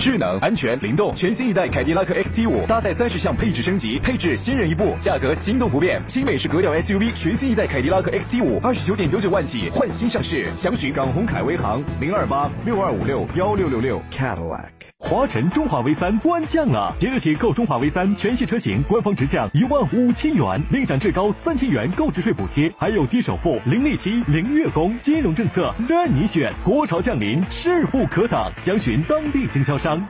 智能、安全、灵动，全新一代凯迪拉克 XT 五搭载三十项配置升级，配置新人一部，价格心动不变。新美式格调 SUV，全新一代凯迪拉克 XT 五，二十九点九九万起，换新上市。详询港宏凯威行零二八六二五六幺六六六 Cadillac。华晨中华 V 三官降了，即日起购中华 V 三全系车型，官方直降一万五千元，另享最高三千元购置税补贴，还有低首付、零利息、零月供，金融政策任你选。国潮降临，势不可挡，详询当地经销商。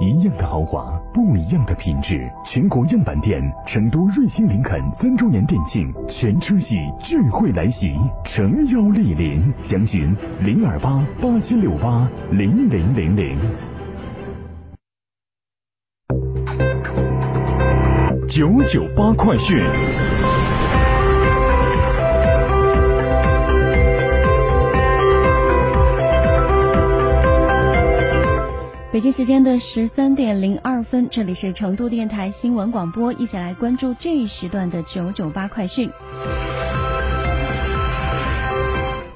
一样的豪华，不一样的品质。全国样板店成都瑞星林肯三周年店庆，全车系聚会来袭，诚邀莅临。详询零二八八七六八零零零零。九九八快讯。北京时间的十三点零二分，这里是成都电台新闻广播，一起来关注这一时段的九九八快讯。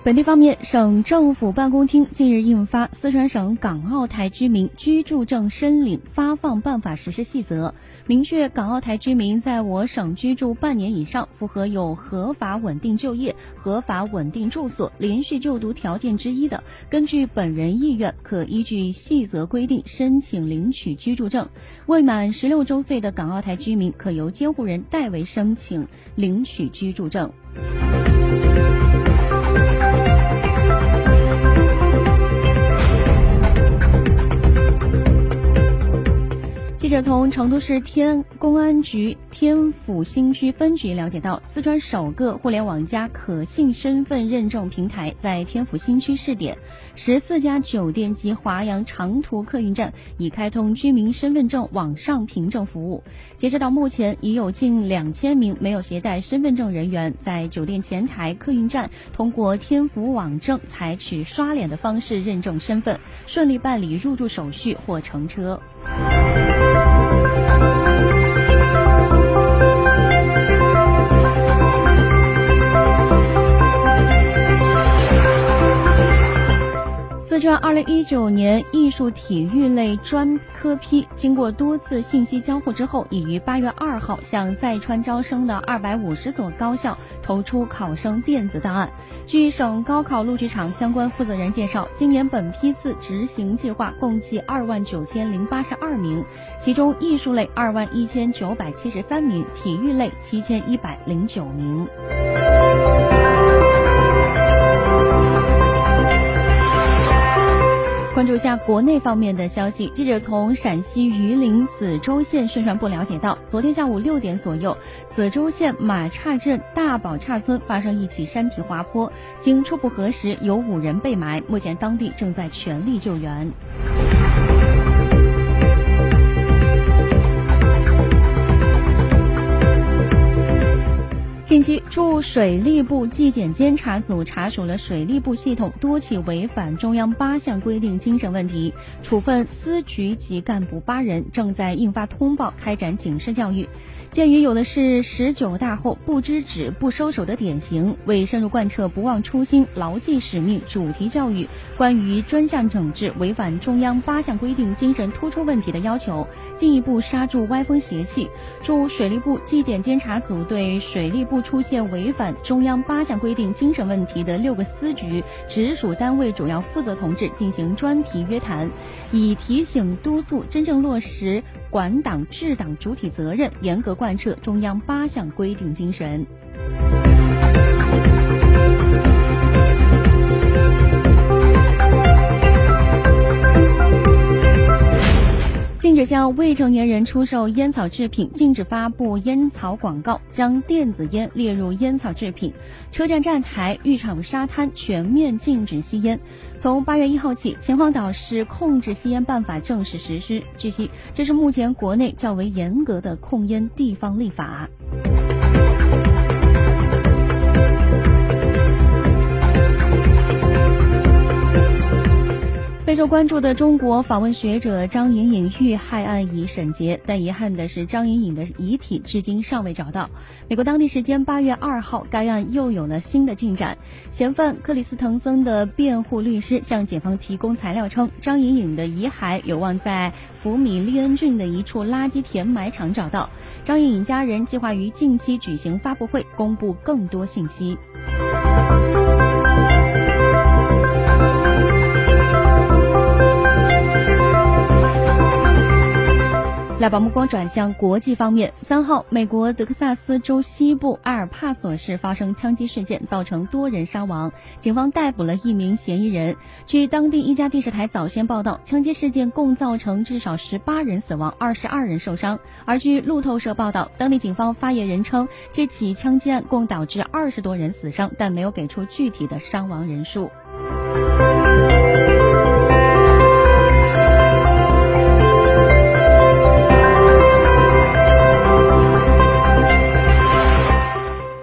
本地方面，省政府办公厅近日印发《四川省港澳台居民居住证申领发放办法实施细则》，明确港澳台居民在我省居住半年以上，符合有合法稳定就业、合法稳定住所、连续就读条件之一的，根据本人意愿，可依据细则规定申请领取居住证。未满十六周岁的港澳台居民，可由监护人代为申请领取居住证。记者从成都市天公安局天府新区分局了解到，四川首个互联网加可信身份认证平台在天府新区试点，十四家酒店及华阳长途客运站已开通居民身份证网上凭证服务。截止到目前，已有近两千名没有携带身份证人员在酒店前台、客运站通过天府网证采取刷脸的方式认证身份，顺利办理入住手续或乘车。四川二零一九年艺术体育类专科批经过多次信息交互之后，已于八月二号向在川招生的二百五十所高校投出考生电子档案。据省高考录取场相关负责人介绍，今年本批次执行计划共计二万九千零八十二名，其中艺术类二万一千九百七十三名，体育类七千一百零九名。关注一下国内方面的消息，记者从陕西榆林子洲县宣传部了解到，昨天下午六点左右，子洲县马岔镇大宝岔村发生一起山体滑坡，经初步核实，有五人被埋，目前当地正在全力救援。近期，驻水利部纪检监察组查处了水利部系统多起违反中央八项规定精神问题，处分司局级干部八人，正在印发通报，开展警示教育。鉴于有的是十九大后不知止不收手的典型，为深入贯彻不忘初心、牢记使命主题教育关于专项整治违反中央八项规定精神突出问题的要求，进一步刹住歪风邪气，驻水利部纪检监察组对水利部。出现违反中央八项规定精神问题的六个司局直属单位主要负责同志进行专题约谈，以提醒督促真正落实管党治党主体责任，严格贯彻中央八项规定精神。禁止向未成年人出售烟草制品，禁止发布烟草广告，将电子烟列入烟草制品。车站站台、浴场沙滩全面禁止吸烟。从八月一号起，秦皇岛市控制吸烟办法正式实施。据悉，这是目前国内较为严格的控烟地方立法。备受关注的中国访问学者张莹颖遇害案已审结，但遗憾的是，张莹颖的遗体至今尚未找到。美国当地时间八月二号，该案又有了新的进展。嫌犯克里斯滕森的辩护律师向检方提供材料称，张莹颖的遗骸有望在福米利恩郡的一处垃圾填埋场找到。张莹颖家人计划于近期举行发布会，公布更多信息。再把目光转向国际方面。三号，美国德克萨斯州西部埃尔帕索市发生枪击事件，造成多人伤亡。警方逮捕了一名嫌疑人。据当地一家电视台早先报道，枪击事件共造成至少十八人死亡，二十二人受伤。而据路透社报道，当地警方发言人称，这起枪击案共导致二十多人死伤，但没有给出具体的伤亡人数。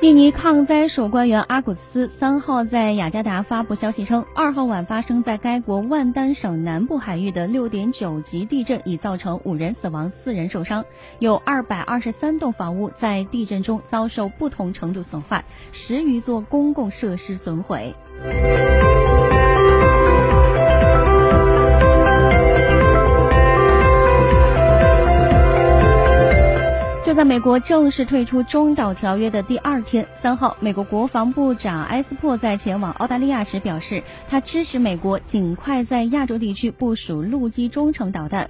印尼抗灾署官员阿古斯三号在雅加达发布消息称，二号晚发生在该国万丹省南部海域的六点九级地震已造成五人死亡、四人受伤，有二百二十三栋房屋在地震中遭受不同程度损坏，十余座公共设施损毁。就在美国正式退出中导条约的第二天，三号，美国国防部长埃斯珀在前往澳大利亚时表示，他支持美国尽快在亚洲地区部署陆基中程导弹。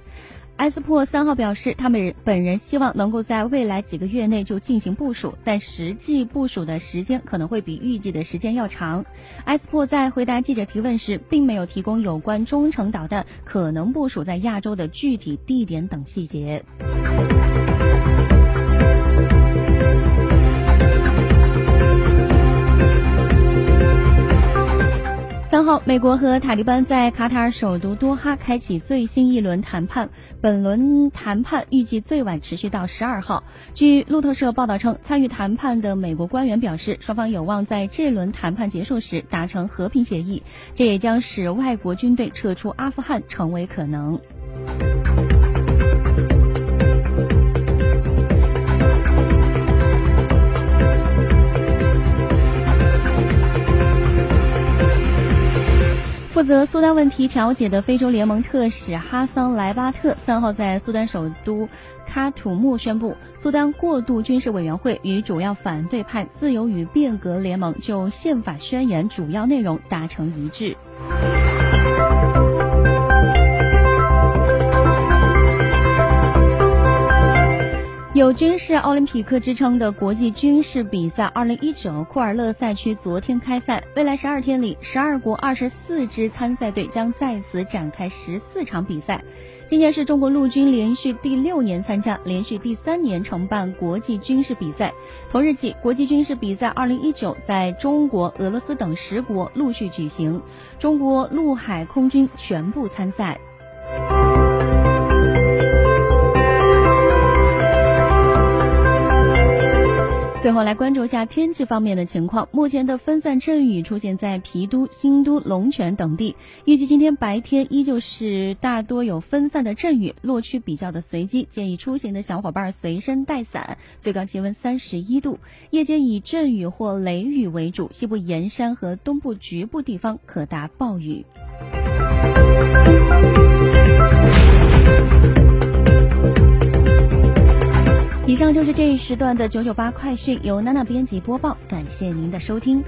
埃斯珀三号表示，他们本人希望能够在未来几个月内就进行部署，但实际部署的时间可能会比预计的时间要长。埃斯珀在回答记者提问时，并没有提供有关中程导弹可能部署在亚洲的具体地点等细节。美国和塔利班在卡塔尔首都多哈开启最新一轮谈判，本轮谈判预计最晚持续到十二号。据路透社报道称，参与谈判的美国官员表示，双方有望在这轮谈判结束时达成和平协议，这也将使外国军队撤出阿富汗成为可能。负责苏丹问题调解的非洲联盟特使哈桑莱巴特三号在苏丹首都喀土穆宣布，苏丹过渡军事委员会与主要反对派自由与变革联盟就宪法宣言主要内容达成一致。有军事奥林匹克之称的国际军事比赛2019库尔勒赛区昨天开赛，未来十二天里，十二国二十四支参赛队将在此展开十四场比赛。今年是中国陆军连续第六年参加，连续第三年承办国际军事比赛。同日起，国际军事比赛2019在中国、俄罗斯等十国陆续举行，中国陆海空军全部参赛。最后来关注一下天气方面的情况。目前的分散阵雨出现在郫都、新都、龙泉等地，预计今天白天依旧是大多有分散的阵雨，落区比较的随机，建议出行的小伙伴随身带伞。最高气温三十一度，夜间以阵雨或雷雨为主，西部沿山和东部局部地方可达暴雨。就是这一时段的九九八快讯，由娜娜编辑播报，感谢您的收听。